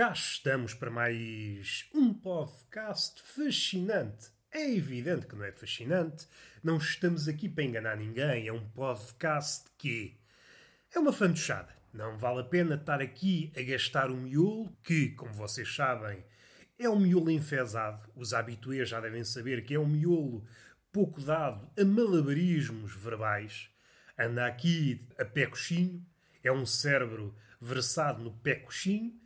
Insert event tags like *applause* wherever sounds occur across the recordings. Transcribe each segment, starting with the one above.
cá estamos para mais um podcast fascinante. É evidente que não é fascinante, não estamos aqui para enganar ninguém, é um podcast que é uma fantochada. Não vale a pena estar aqui a gastar um miolo, que, como vocês sabem, é um miolo enfesado. Os habituês já devem saber que é um miolo pouco dado a malabarismos verbais. Anda aqui a pé coxinho, é um cérebro versado no pé coxinho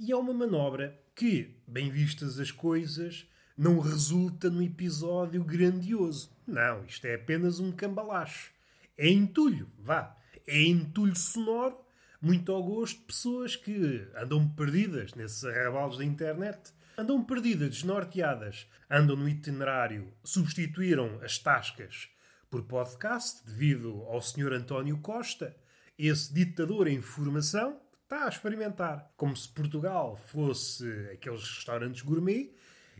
e é uma manobra que, bem vistas as coisas, não resulta no episódio grandioso. Não, isto é apenas um cambalacho. É entulho, vá. É entulho sonoro, muito ao gosto de pessoas que andam perdidas nesses arrabalos da internet. Andam perdidas, desnorteadas. Andam no itinerário, substituíram as tascas por podcast devido ao Sr. António Costa, esse ditador em formação, está a experimentar. Como se Portugal fosse aqueles restaurantes gourmet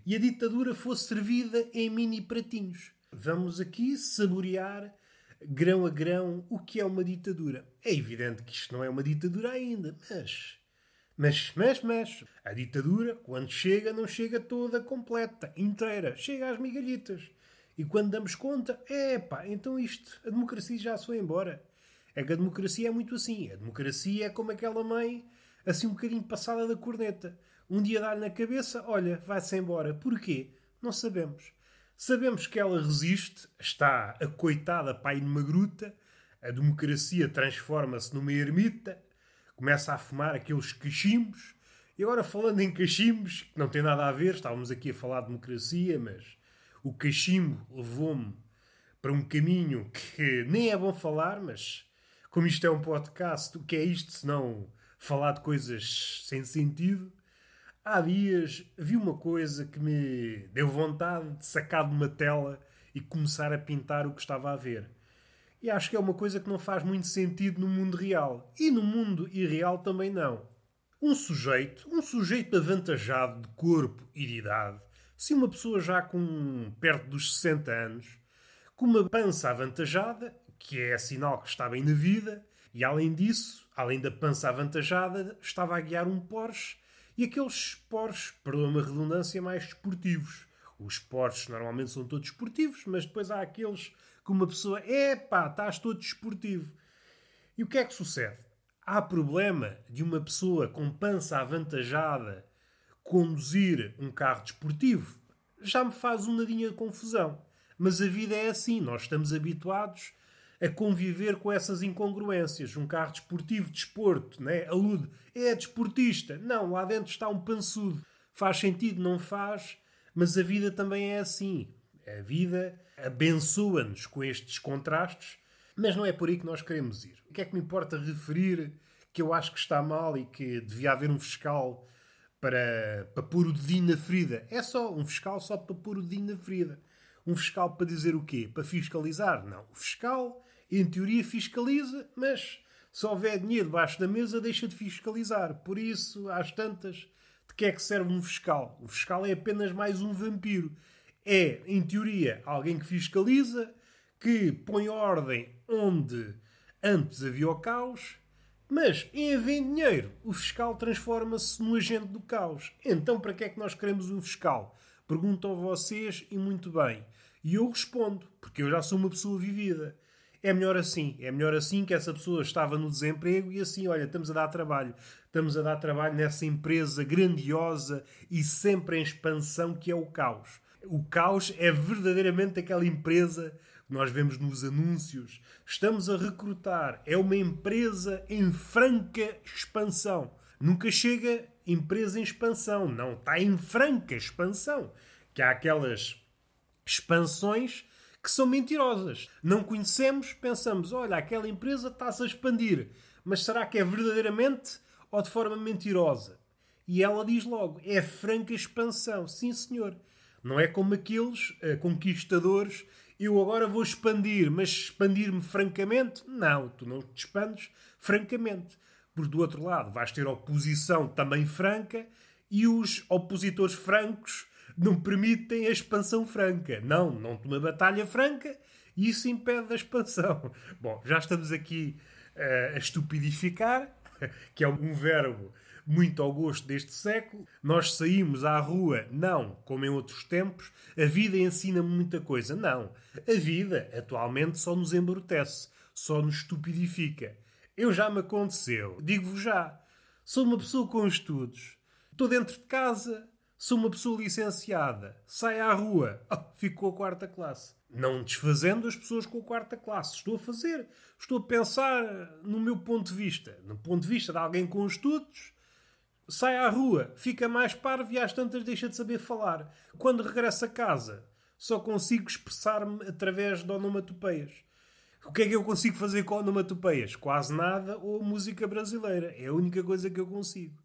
e a ditadura fosse servida em mini pratinhos. Vamos aqui saborear grão a grão o que é uma ditadura. É evidente que isto não é uma ditadura ainda, mas. Mas, mas, mas. A ditadura, quando chega, não chega toda completa, inteira. Chega às migalhitas. E quando damos conta, é pá, então isto, a democracia já se foi embora. É que a democracia é muito assim. A democracia é como aquela mãe, assim um bocadinho passada da corneta. Um dia dá-lhe na cabeça, olha, vai-se embora. Porquê? Não sabemos. Sabemos que ela resiste, está acoitada para ir numa gruta, a democracia transforma-se numa ermita, começa a fumar aqueles cachimbos. E agora, falando em cachimbos, que não tem nada a ver, estávamos aqui a falar de democracia, mas o cachimbo levou-me para um caminho que nem é bom falar, mas como isto é um podcast, o que é isto se não falar de coisas sem sentido? Há dias vi uma coisa que me deu vontade de sacar de uma tela e começar a pintar o que estava a ver. E acho que é uma coisa que não faz muito sentido no mundo real. E no mundo irreal também não. Um sujeito, um sujeito avantajado de corpo e de idade, se uma pessoa já com perto dos 60 anos, com uma pança avantajada, que é sinal que está bem na vida, e além disso, além da pança avantajada, estava a guiar um Porsche e aqueles Porsche, perdoa-me a redundância, mais desportivos. Os Porsches normalmente são todos esportivos, mas depois há aqueles que uma pessoa, epá, estás todo desportivo. E o que é que sucede? Há problema de uma pessoa com pança avantajada conduzir um carro desportivo? Já me faz um nadinha de confusão. Mas a vida é assim, nós estamos habituados a conviver com essas incongruências. Um carro desportivo, desporto, né? alude, é desportista. Não, lá dentro está um pançudo. Faz sentido, não faz, mas a vida também é assim. A vida abençoa-nos com estes contrastes, mas não é por aí que nós queremos ir. O que é que me importa referir que eu acho que está mal e que devia haver um fiscal para, para pôr o dedinho na ferida? É só um fiscal só para pôr o dedinho na ferida. Um fiscal para dizer o quê? Para fiscalizar? Não. O fiscal em teoria fiscaliza, mas se houver dinheiro debaixo da mesa, deixa de fiscalizar. Por isso, às tantas, de que é que serve um fiscal? O fiscal é apenas mais um vampiro. É, em teoria, alguém que fiscaliza, que põe ordem onde antes havia o caos, mas em haver dinheiro, o fiscal transforma-se no agente do caos. Então, para que é que nós queremos um fiscal? Perguntam vocês e muito bem. E eu respondo, porque eu já sou uma pessoa vivida. É melhor assim. É melhor assim que essa pessoa estava no desemprego e assim, olha, estamos a dar trabalho. Estamos a dar trabalho nessa empresa grandiosa e sempre em expansão que é o caos. O caos é verdadeiramente aquela empresa que nós vemos nos anúncios. Estamos a recrutar. É uma empresa em franca expansão. Nunca chega empresa em expansão. Não, está em franca expansão. Que há aquelas expansões que são mentirosas. Não conhecemos, pensamos, olha, aquela empresa está-se a expandir, mas será que é verdadeiramente ou de forma mentirosa? E ela diz logo, é franca expansão. Sim, senhor. Não é como aqueles uh, conquistadores, eu agora vou expandir, mas expandir-me francamente? Não, tu não te expandes francamente. Porque do outro lado vais ter oposição também franca e os opositores francos não permitem a expansão franca. Não, não uma batalha franca e isso impede a expansão. *laughs* Bom, já estamos aqui uh, a estupidificar, *laughs* que é um verbo muito ao gosto deste século. Nós saímos à rua, não como em outros tempos, a vida ensina muita coisa. Não. A vida atualmente só nos embrutece, só nos estupidifica. Eu já me aconteceu, digo-vos já. Sou uma pessoa com estudos. Estou dentro de casa, sou uma pessoa licenciada. Saio à rua, oh, fico com a quarta classe. Não desfazendo as pessoas com a quarta classe. Estou a fazer, estou a pensar no meu ponto de vista. No ponto de vista de alguém com estudos, sai à rua, fica mais parvo e às tantas deixa de saber falar. Quando regressa a casa, só consigo expressar-me através de onomatopeias. O que é que eu consigo fazer com onomatopeias? Quase nada ou música brasileira. É a única coisa que eu consigo.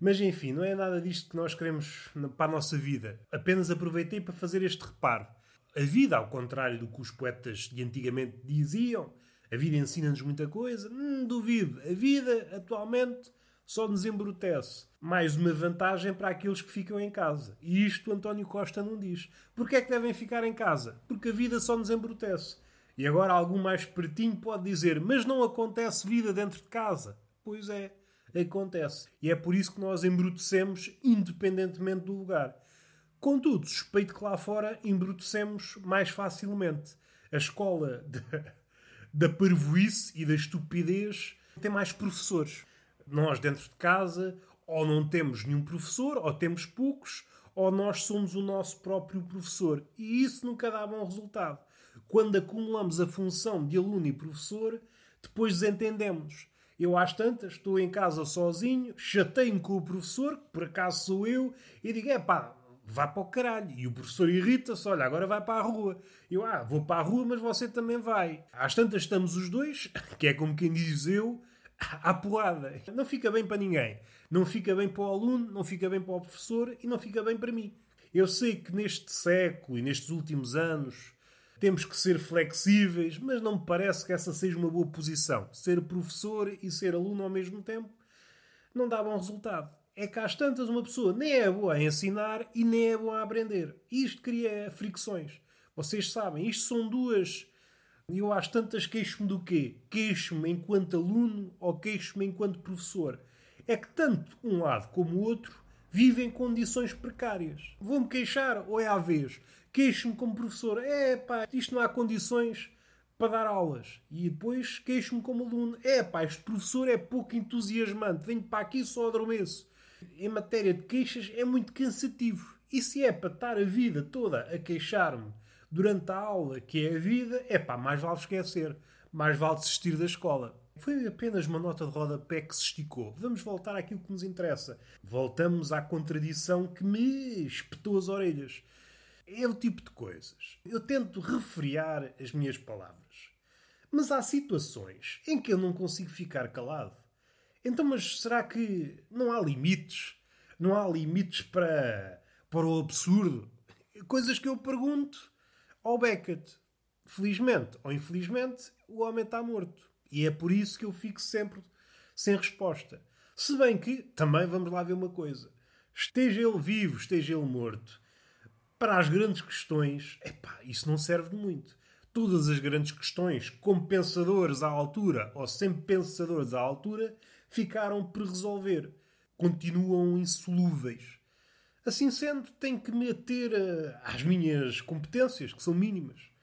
Mas enfim, não é nada disto que nós queremos para a nossa vida. Apenas aproveitei para fazer este reparo. A vida, ao contrário do que os poetas de antigamente diziam, a vida ensina-nos muita coisa. Hum, duvido. A vida, atualmente, só nos embrutece. Mais uma vantagem para aqueles que ficam em casa. E isto António Costa não diz. Porquê é que devem ficar em casa? Porque a vida só nos embrutece. E agora algum mais pertinho pode dizer, mas não acontece vida dentro de casa. Pois é, acontece. E é por isso que nós embrutecemos independentemente do lugar. Contudo, suspeito que lá fora embrutecemos mais facilmente. A escola da, da parvoíce e da estupidez tem mais professores. Nós, dentro de casa, ou não temos nenhum professor, ou temos poucos, ou nós somos o nosso próprio professor. E isso nunca dá bom resultado. Quando acumulamos a função de aluno e professor, depois desentendemos. Eu, às tantas, estou em casa sozinho, chatei-me com o professor, que por acaso sou eu, e digo: é pá, vá para o caralho. E o professor irrita-se: olha, agora vai para a rua. Eu, ah, vou para a rua, mas você também vai. Às tantas estamos os dois, *laughs* que é como quem diz eu, *laughs* à porrada. Não fica bem para ninguém. Não fica bem para o aluno, não fica bem para o professor e não fica bem para mim. Eu sei que neste século e nestes últimos anos temos que ser flexíveis, mas não me parece que essa seja uma boa posição. Ser professor e ser aluno ao mesmo tempo não dá bom resultado. É que às tantas uma pessoa nem é boa a ensinar e nem é boa a aprender. Isto cria fricções. Vocês sabem, isto são duas eu às tantas queixo-me do quê? Queixo-me enquanto aluno ou queixo-me enquanto professor? É que tanto um lado como o outro vivem em condições precárias. Vou-me queixar ou é à vez? Queixo-me como professor. É pá, isto não há condições para dar aulas. E depois queixo-me como aluno. É pá, este professor é pouco entusiasmante. Venho para aqui só adormeço. Em matéria de queixas é muito cansativo. E se é para estar a vida toda a queixar-me durante a aula, que é a vida, é pá, mais vale esquecer, mais vale desistir da escola. Foi apenas uma nota de rodapé que se esticou. Vamos voltar àquilo que nos interessa. Voltamos à contradição que me espetou as orelhas. É o tipo de coisas. Eu tento refriar as minhas palavras. Mas há situações em que eu não consigo ficar calado. Então, mas será que não há limites? Não há limites para, para o absurdo? Coisas que eu pergunto ao Beckett. Felizmente ou infelizmente, o homem está morto. E é por isso que eu fico sempre sem resposta. Se bem que, também vamos lá ver uma coisa. Esteja ele vivo, esteja ele morto. Para as grandes questões, epá, isso não serve de muito. Todas as grandes questões, como pensadores à altura ou sempre pensadores à altura, ficaram por resolver. Continuam insolúveis. Assim sendo, tenho que me ater às minhas competências, que são mínimas.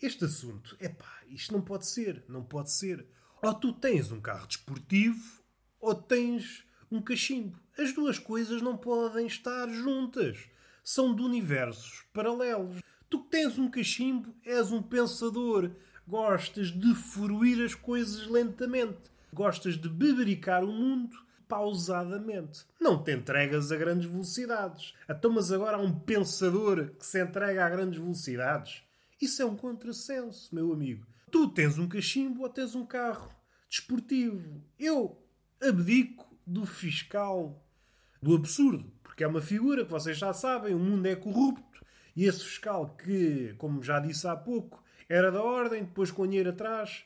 Este assunto, é pá, isto não pode ser, não pode ser. Ou tu tens um carro desportivo, ou tens um cachimbo. As duas coisas não podem estar juntas. São de universos paralelos. Tu que tens um cachimbo, és um pensador. Gostas de fruir as coisas lentamente. Gostas de bebericar o mundo pausadamente. Não te entregas a grandes velocidades. Então, mas agora há um pensador que se entrega a grandes velocidades. Isso é um contrassenso, meu amigo. Tu tens um cachimbo ou tens um carro desportivo. Eu abdico do fiscal do absurdo, porque é uma figura que vocês já sabem, o mundo é corrupto e esse fiscal que, como já disse há pouco, era da ordem, depois com dinheiro atrás,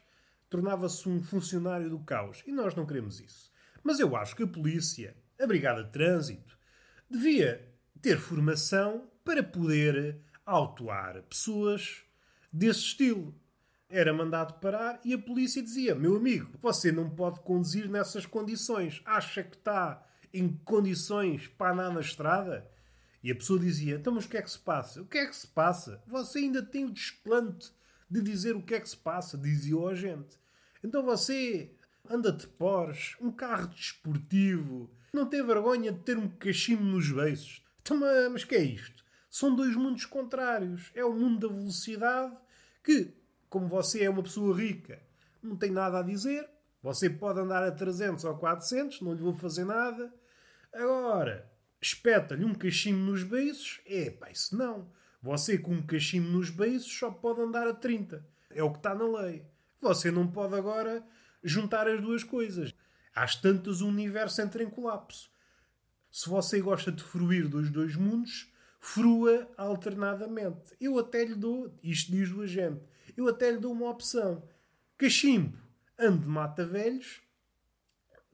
tornava-se um funcionário do caos. E nós não queremos isso. Mas eu acho que a polícia, a Brigada de Trânsito, devia ter formação para poder autuar pessoas desse estilo. era mandado parar e a polícia dizia: Meu amigo, você não pode conduzir nessas condições. Acha que está em condições para andar na estrada? E a pessoa dizia: Então, mas o que é que se passa? O que é que se passa? Você ainda tem o desplante de dizer o que é que se passa, dizia o agente. Então você anda de Porsche, um carro desportivo, não tem vergonha de ter um cachimbo nos beiços. Então, mas que é isto? São dois mundos contrários. É o mundo da velocidade que como você é uma pessoa rica, não tem nada a dizer, você pode andar a 300 ou 400, não lhe vou fazer nada. Agora, espeta-lhe um cachimbo nos beiços, é pá, isso não. Você com um cachimbo nos beiços só pode andar a 30. É o que está na lei. Você não pode agora juntar as duas coisas. Às tantas o universo entra em colapso. Se você gosta de fruir dos dois mundos, frua alternadamente. Eu até lhe dou, isto diz o agente, eu até lhe dou uma opção. Cachimbo, ande de mata velhos.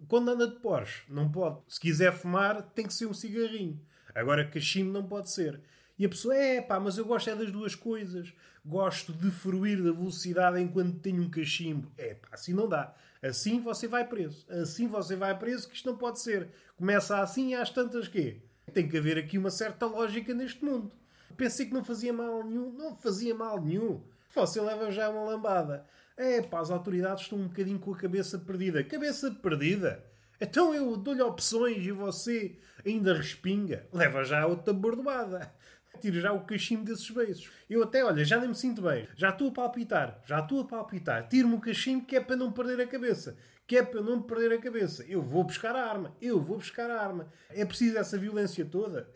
Quando anda de Porsche, não pode. Se quiser fumar, tem que ser um cigarrinho. Agora, cachimbo não pode ser. E a pessoa, é pá, mas eu gosto é das duas coisas. Gosto de fruir da velocidade enquanto tenho um cachimbo. É pá, assim não dá. Assim você vai preso. Assim você vai preso, que isto não pode ser. Começa assim e às tantas quê? Tem que haver aqui uma certa lógica neste mundo. Pensei que não fazia mal nenhum. Não fazia mal nenhum. Você leva já uma lambada. É pá, as autoridades estão um bocadinho com a cabeça perdida. Cabeça perdida? Então eu dou-lhe opções e você ainda respinga. Leva já outra bordoada. Tiro já o cachimbo desses beijos. Eu até, olha, já nem me sinto bem. Já estou a palpitar. Já estou a palpitar. Tiro-me o cachimbo que é para não perder a cabeça. Que é para não perder a cabeça. Eu vou buscar a arma. Eu vou buscar a arma. É preciso essa violência toda?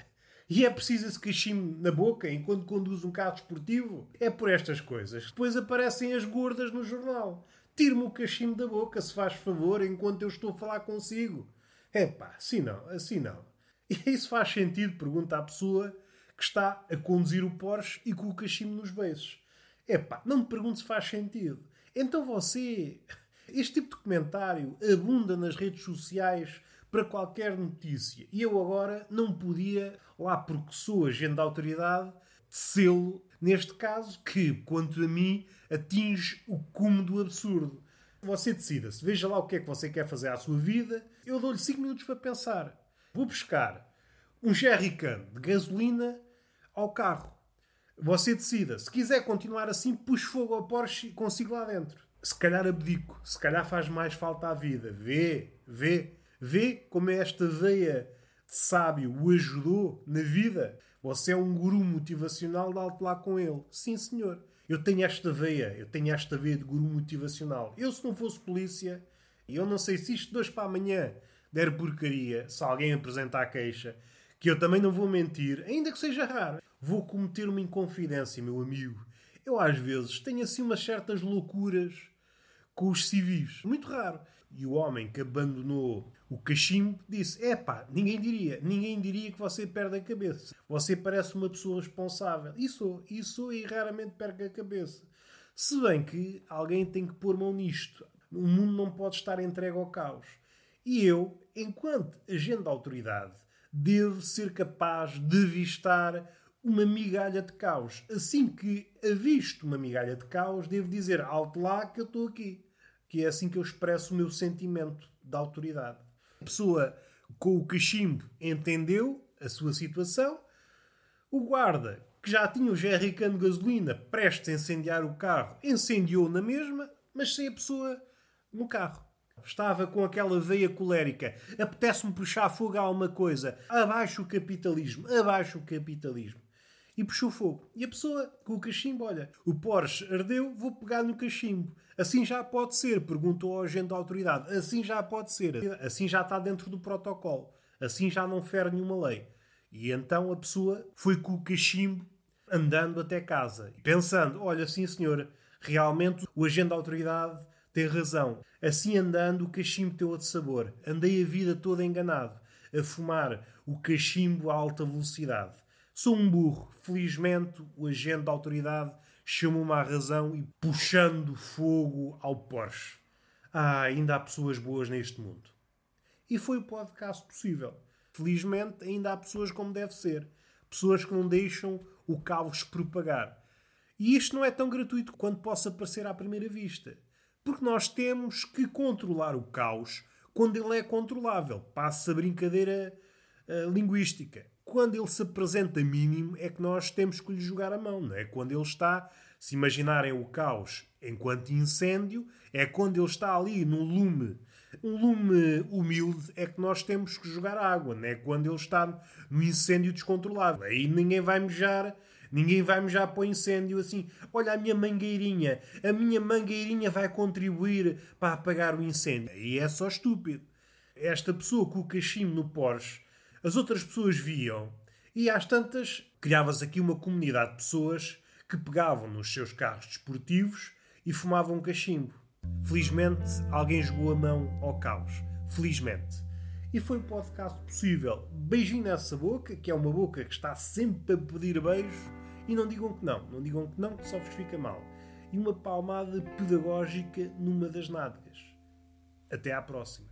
E é preciso esse cachimbo na boca enquanto conduz um carro desportivo? É por estas coisas. Depois aparecem as gordas no jornal. Tire-me o cachimbo da boca, se faz favor, enquanto eu estou a falar consigo. É pá, assim não, assim não. E isso faz sentido? Pergunta a pessoa que está a conduzir o Porsche e com o cachimbo nos beiços. É pá, não me pergunte se faz sentido. Então você. Este tipo de comentário abunda nas redes sociais para qualquer notícia. E eu agora não podia, lá porque sou agente da autoridade, selo neste caso, que, quanto a mim, atinge o cume do absurdo. Você decida-se, veja lá o que é que você quer fazer à sua vida. Eu dou-lhe 5 minutos para pensar. Vou buscar um jerrycan de gasolina ao carro. Você decida. Se quiser continuar assim, puxe fogo ao Porsche e consigo lá dentro. Se calhar abdico. Se calhar faz mais falta à vida. Vê, vê. Vê como esta veia de sábio o ajudou na vida. Você é um guru motivacional, dá-te lá com ele. Sim, senhor. Eu tenho esta veia, eu tenho esta veia de guru motivacional. Eu, se não fosse polícia, e eu não sei se isto de hoje para amanhã der porcaria, se alguém apresentar queixa, que eu também não vou mentir, ainda que seja raro, vou cometer uma inconfidência, meu amigo. Eu, às vezes, tenho assim umas certas loucuras com os civis. Muito raro. E o homem que abandonou o cachimbo disse: Epá, ninguém diria, ninguém diria que você perde a cabeça. Você parece uma pessoa responsável. E sou, e raramente perco a cabeça. Se bem que alguém tem que pôr mão nisto. O mundo não pode estar entregue ao caos. E eu, enquanto agente da autoridade, devo ser capaz de avistar uma migalha de caos. Assim que avisto uma migalha de caos, devo dizer alto lá que eu estou aqui. Que é assim que eu expresso o meu sentimento de autoridade. A pessoa com o cachimbo entendeu a sua situação. O guarda, que já tinha o jerrycan de gasolina prestes a incendiar o carro, incendiou na mesma, mas sem a pessoa no carro. Estava com aquela veia colérica. Apetece-me puxar fogo a alguma coisa. Abaixo o capitalismo. Abaixo o capitalismo. E puxou fogo. E a pessoa com o cachimbo, olha, o Porsche ardeu, vou pegar no cachimbo. Assim já pode ser, perguntou ao agente da autoridade. Assim já pode ser. Assim já está dentro do protocolo. Assim já não fere nenhuma lei. E então a pessoa foi com o cachimbo andando até casa, pensando: olha, sim senhor, realmente o agente da autoridade tem razão. Assim andando, o cachimbo tem outro sabor. Andei a vida toda enganado, a fumar o cachimbo a alta velocidade. Sou um burro. Felizmente, o agente da autoridade chamou-me à razão e puxando fogo ao Porsche. Ah, ainda há pessoas boas neste mundo. E foi o podcast possível. Felizmente, ainda há pessoas como deve ser. Pessoas que não deixam o caos propagar. E isto não é tão gratuito quanto possa parecer à primeira vista. Porque nós temos que controlar o caos quando ele é controlável. Passa a brincadeira uh, linguística. Quando ele se apresenta mínimo, é que nós temos que lhe jogar a mão, não é? Quando ele está, se imaginarem o caos enquanto incêndio, é quando ele está ali no lume. Um lume humilde é que nós temos que jogar água, não é? Quando ele está no incêndio descontrolado. Aí ninguém vai mejar Ninguém vai-me já o incêndio assim. Olha a minha mangueirinha. A minha mangueirinha vai contribuir para apagar o incêndio. E é só estúpido. Esta pessoa com o cachimbo no Porsche, as outras pessoas viam. E às tantas, criavas aqui uma comunidade de pessoas que pegavam nos seus carros desportivos e fumavam cachimbo. Felizmente, alguém jogou a mão ao caos. Felizmente. E foi o podcast possível. Beijinho nessa boca, que é uma boca que está sempre a pedir beijo e não digam que não, não digam que não, que só vos fica mal. E uma palmada pedagógica numa das nádegas. Até à próxima.